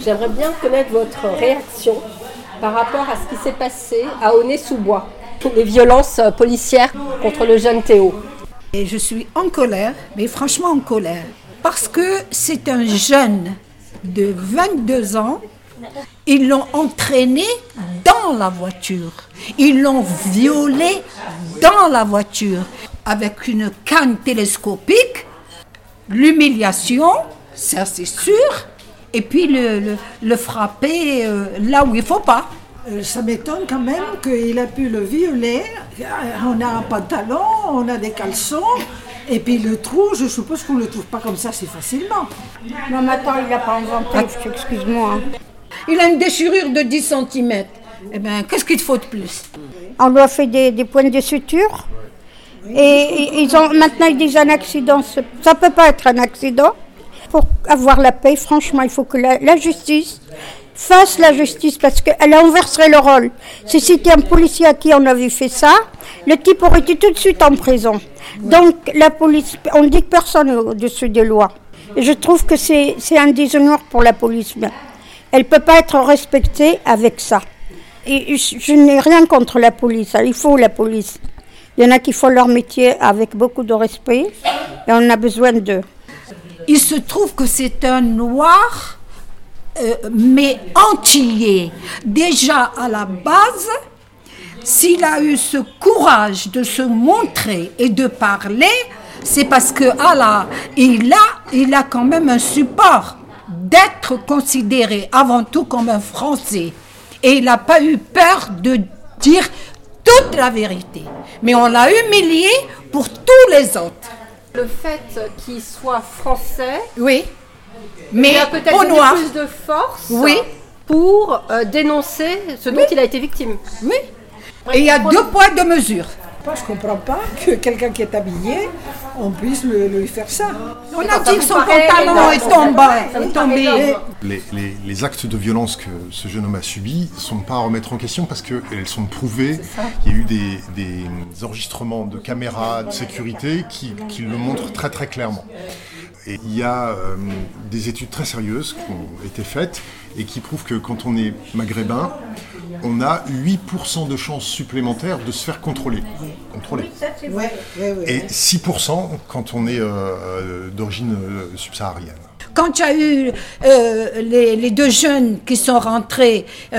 J'aimerais bien connaître votre réaction par rapport à ce qui s'est passé à Aulnay-sous-Bois, les violences policières contre le jeune Théo. Et je suis en colère, mais franchement en colère, parce que c'est un jeune de 22 ans. Ils l'ont entraîné dans la voiture. Ils l'ont violé dans la voiture avec une canne télescopique. L'humiliation, ça c'est sûr. Et puis le, le, frapper euh, là où il faut pas. Euh, ça m'étonne quand même qu'il a pu le violer. On a un pantalon, on a des caleçons. Et puis le trou, je suppose qu'on ne le trouve pas comme ça si facilement. Non, mais attends, il n'a pas inventé, excuse-moi. Il a une déchirure de 10 cm. Eh bien, qu'est-ce qu'il te faut de plus? On lui a fait des, des points de suture. Et, ils ont maintenant ils disent un accident. Ça ne peut pas être un accident. Pour avoir la paix, franchement, il faut que la, justice fasse la justice parce qu'elle inverserait le rôle. Si c'était un policier à qui on avait fait ça, le type aurait été tout de suite en prison. Donc la police, on dit que personne au-dessus des lois. Et je trouve que c'est un déshonneur pour la police. Elle ne peut pas être respectée avec ça. Et je n'ai rien contre la police, il faut la police. Il y en a qui font leur métier avec beaucoup de respect et on a besoin d'eux. Il se trouve que c'est un noir, euh, mais entier. Déjà à la base, s'il a eu ce courage de se montrer et de parler, c'est parce que il a, a quand même un support d'être considéré avant tout comme un Français. Et il n'a pas eu peur de dire toute la vérité. Mais on l'a humilié pour tous les autres. Le fait qu'il soit français, oui, mais il a peut-être plus de force, oui. pour euh, dénoncer ce dont il a été victime. Oui. Et il y a deux poids, deux mesures. Moi, je comprends pas que quelqu'un qui est habillé, on puisse lui faire ça. On a dit que son pantalon est tombé. Les, actes de violence que ce jeune homme a subis ne sont pas à remettre en question parce qu'elles sont prouvées. Il y a eu des, enregistrements de caméras de sécurité qui, qui le montrent très très clairement. Et il y a euh, des études très sérieuses qui ont été faites et qui prouvent que quand on est maghrébin, on a 8% de chances supplémentaires de se faire contrôler. contrôler. Et 6% quand on est euh, euh, d'origine subsaharienne. Quand il y a eu les, deux jeunes qui sont rentrés dans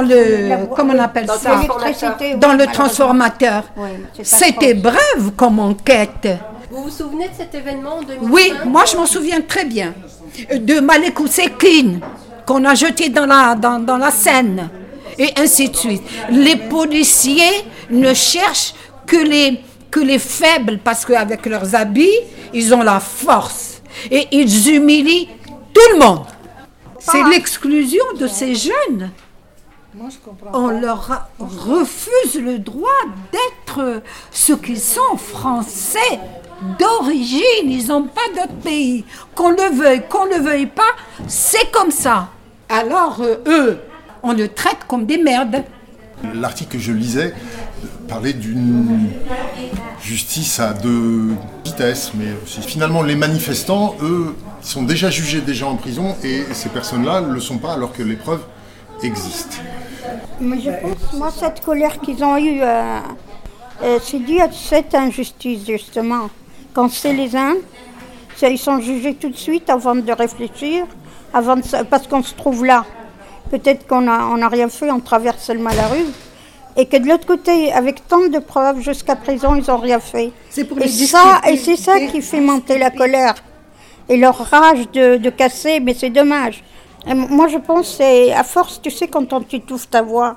le, comment on appelle ça, dans le transformateur, c'était bref comme enquête. Vous vous souvenez de cet événement en Oui, moi je m'en souviens très bien. De Malekou Sekine, qu'on a jeté dans la, dans, dans la Seine, et ainsi de suite. Les policiers ne cherchent que les, que les faibles, parce qu'avec leurs habits, ils ont la force. Et ils humilient tout le monde. C'est l'exclusion de ces jeunes. On leur refuse le droit d'être ce qu'ils sont, français d'origine, ils n'ont pas d'autre pays. Qu'on le veuille, qu'on ne le veuille pas, c'est comme ça. Alors, euh, eux, on le traite comme des merdes. L'article que je lisais parlait d'une justice à deux vitesses, mais finalement les manifestants, eux, sont déjà jugés déjà en prison et ces personnes-là ne le sont pas alors que les preuves existent. Mais je pense, moi, cette colère qu'ils ont eue, euh, euh, c'est dû à cette injustice, justement. Quand c'est les uns, ils sont jugés tout de suite avant de réfléchir, avant parce qu'on se trouve là. Peut-être qu'on n'a on a rien fait, on traverse seulement la rue. Et que de l'autre côté, avec tant de preuves, jusqu'à présent, ils n'ont rien fait. et, ça, et c'est ça qui fait monter la colère. Et leur rage de, casser, mais c'est dommage. moi, je pense, c'est à force, tu sais, quand on t'étouffe ta voix,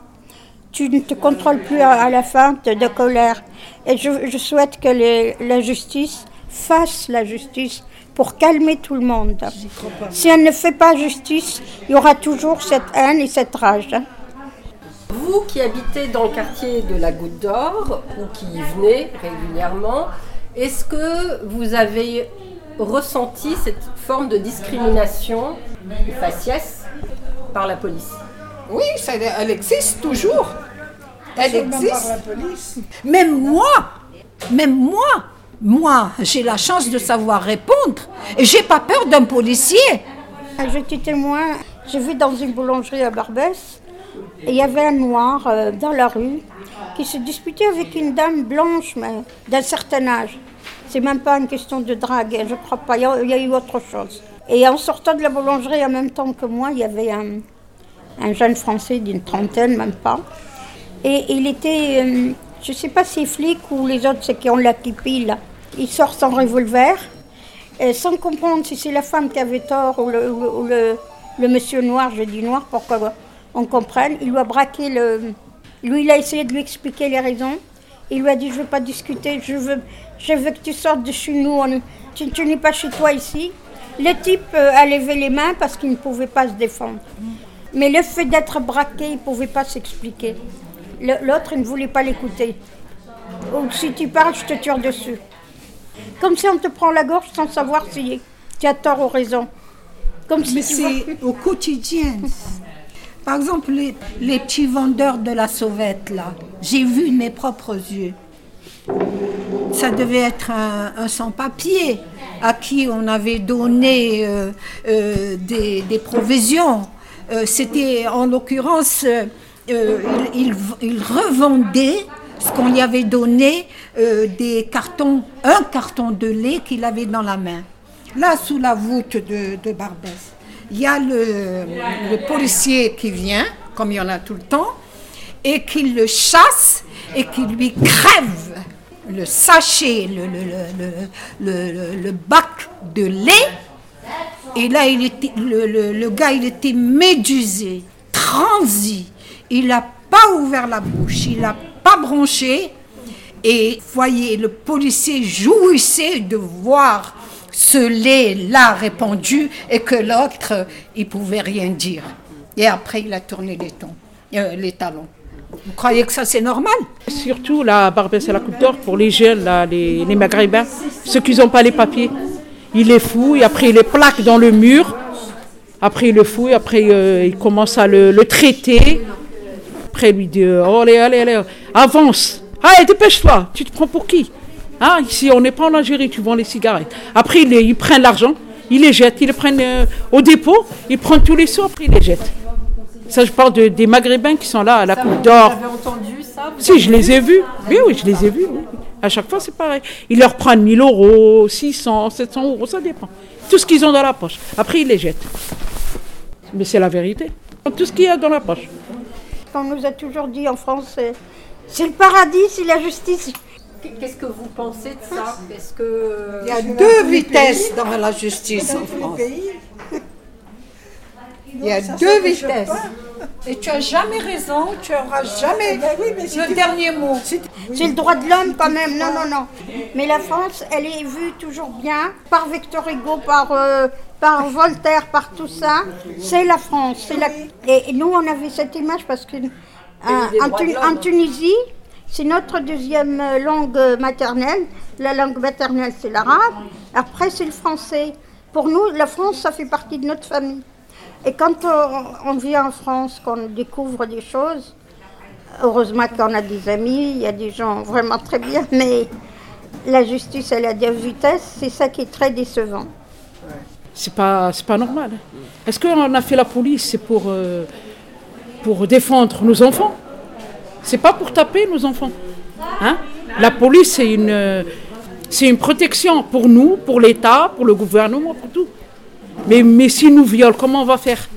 tu ne te contrôles plus à, la fin de, colère. Et je, souhaite que la justice fasse la justice pour calmer tout le monde. Si elle ne fait pas justice, il y aura toujours cette haine et cette rage. Vous qui habitez dans le quartier de la Goutte d'Or, ou qui y venez régulièrement, est-ce que vous avez ressenti cette forme de discrimination, de faciès, par la police? Oui, ça, elle existe toujours. Elle existe. Même moi, même moi, moi, j'ai la chance de savoir répondre. Et j'ai pas peur d'un policier. J'étais témoin, j'ai vu dans une boulangerie à Barbès, et il y avait un noir euh, dans la rue qui se disputait avec une dame blanche, mais d'un certain âge. C'est même pas une question de drague, je crois pas, il y, a, il y a eu autre chose. Et en sortant de la boulangerie en même temps que moi, il y avait un, un jeune Français d'une trentaine, même pas. Et il était, euh, je sais pas si flic ou les autres, c'est qui ont la kipi là. Il sort son revolver, sans comprendre si c'est la femme qui avait tort ou le, monsieur noir, je dis noir pour qu'on comprenne. Il lui a braqué le. Lui, il a essayé de lui expliquer les raisons. Il lui a dit Je veux pas discuter, je veux, que tu sortes de chez nous, tu, tu n'es pas chez toi ici. Le type euh, a levé les mains parce qu'il ne pouvait pas se défendre. Mais le fait d'être braqué, il ne pouvait pas s'expliquer. L'autre, il ne voulait pas l'écouter. Ou si tu parles, je te tire dessus. Comme si on te prend la gorge sans savoir si tu as tort ou raison. Comme si Mais c'est au quotidien. Par exemple, les, les petits vendeurs de la sauvette, là, j'ai vu de mes propres yeux. Ça devait être un, un sans-papier à qui on avait donné euh, euh, des, des provisions. Euh, C'était en l'occurrence, euh, euh, il, revendait ce qu'on lui avait donné, des cartons, un carton de lait qu'il avait dans la main. Là, sous la voûte de, Barbès, il y a le, policier qui vient, comme il y en a tout le temps, et qui le chasse et qui lui crève le sachet, le bac de lait. Et là, le, gars, il était médusé, transi. Il n'a pas ouvert la bouche, il n'a pas bronché. Et voyez, le policier jouissait de voir ce lait-là répandu et que l'autre, il pouvait rien dire. Et après, il a tourné les, euh, talons. Vous croyez que ça, c'est normal? Surtout la Barbès et la Coupe d'Or pour les jeunes, là, les, les maghrébins, ceux qui n'ont pas les papiers. Il les fouille, après il les plaque dans le mur, après il le fouille, après euh, il commence à le, le traiter. Après il lui dit euh, Oh, allez, allez, allez, avance. Allez, dépêche-toi, tu te prends pour qui? Hein, Ici, on n'est pas en Algérie, tu vends les cigarettes. Après, ils prennent l'argent, ils les jettent, ils les prennent euh, au dépôt, ils prennent tous les sous, après ils les jettent. Ça, je parle de- des Maghrébins qui sont là à la Coupe d'Or. Vous avez entendu ça vous Si, je les ai vus. Oui, oui, je les ai vus. oui. À chaque fois, c'est pareil. Ils leur prennent 1000 euros, 600, 700 euros, ça dépend. Tout ce qu'ils ont dans la poche. Après, ils les jettent. Mais c'est la vérité. Tout ce qu'il y a dans la poche. On nous a toujours dit en France, c'est- c'est le paradis, c'est la justice. Qu'est-ce que vous pensez de ça Est-ce que Il y a deux vitesses dans la justice en France. Il y a deux vitesses. Et tu as jamais raison, tu auras jamais le dernier mot. C'est le droit de l'homme quand même, non, non, non. Mais la France, elle est vue toujours bien par Victor Hugo, par, euh, par Voltaire, par tout ça. C'est la France. c'est La... Et nous, on avait cette image parce que euh, Tun- en Tunisie, c'est notre deuxième euh, langue maternelle. La langue maternelle, c'est l'arabe. Après, c'est le français. Pour nous, la France, ça fait partie de notre famille. Et quand on, vient en France, qu'on découvre des choses, heureusement qu'on a des amis, il y a des gens vraiment très bien, mais la justice, elle a deux vitesses, c'est ça qui est très décevant. C'est pas, c'est pas normal. hein. Est-ce qu'on a fait la police pour, euh, pour défendre nos enfants? C'est pas pour taper nos enfants. Hein? La police, c'est une, euh, c'est une protection pour nous, pour l'État, pour le gouvernement, pour tout. Mais, mais s'ils nous violent, comment on va faire?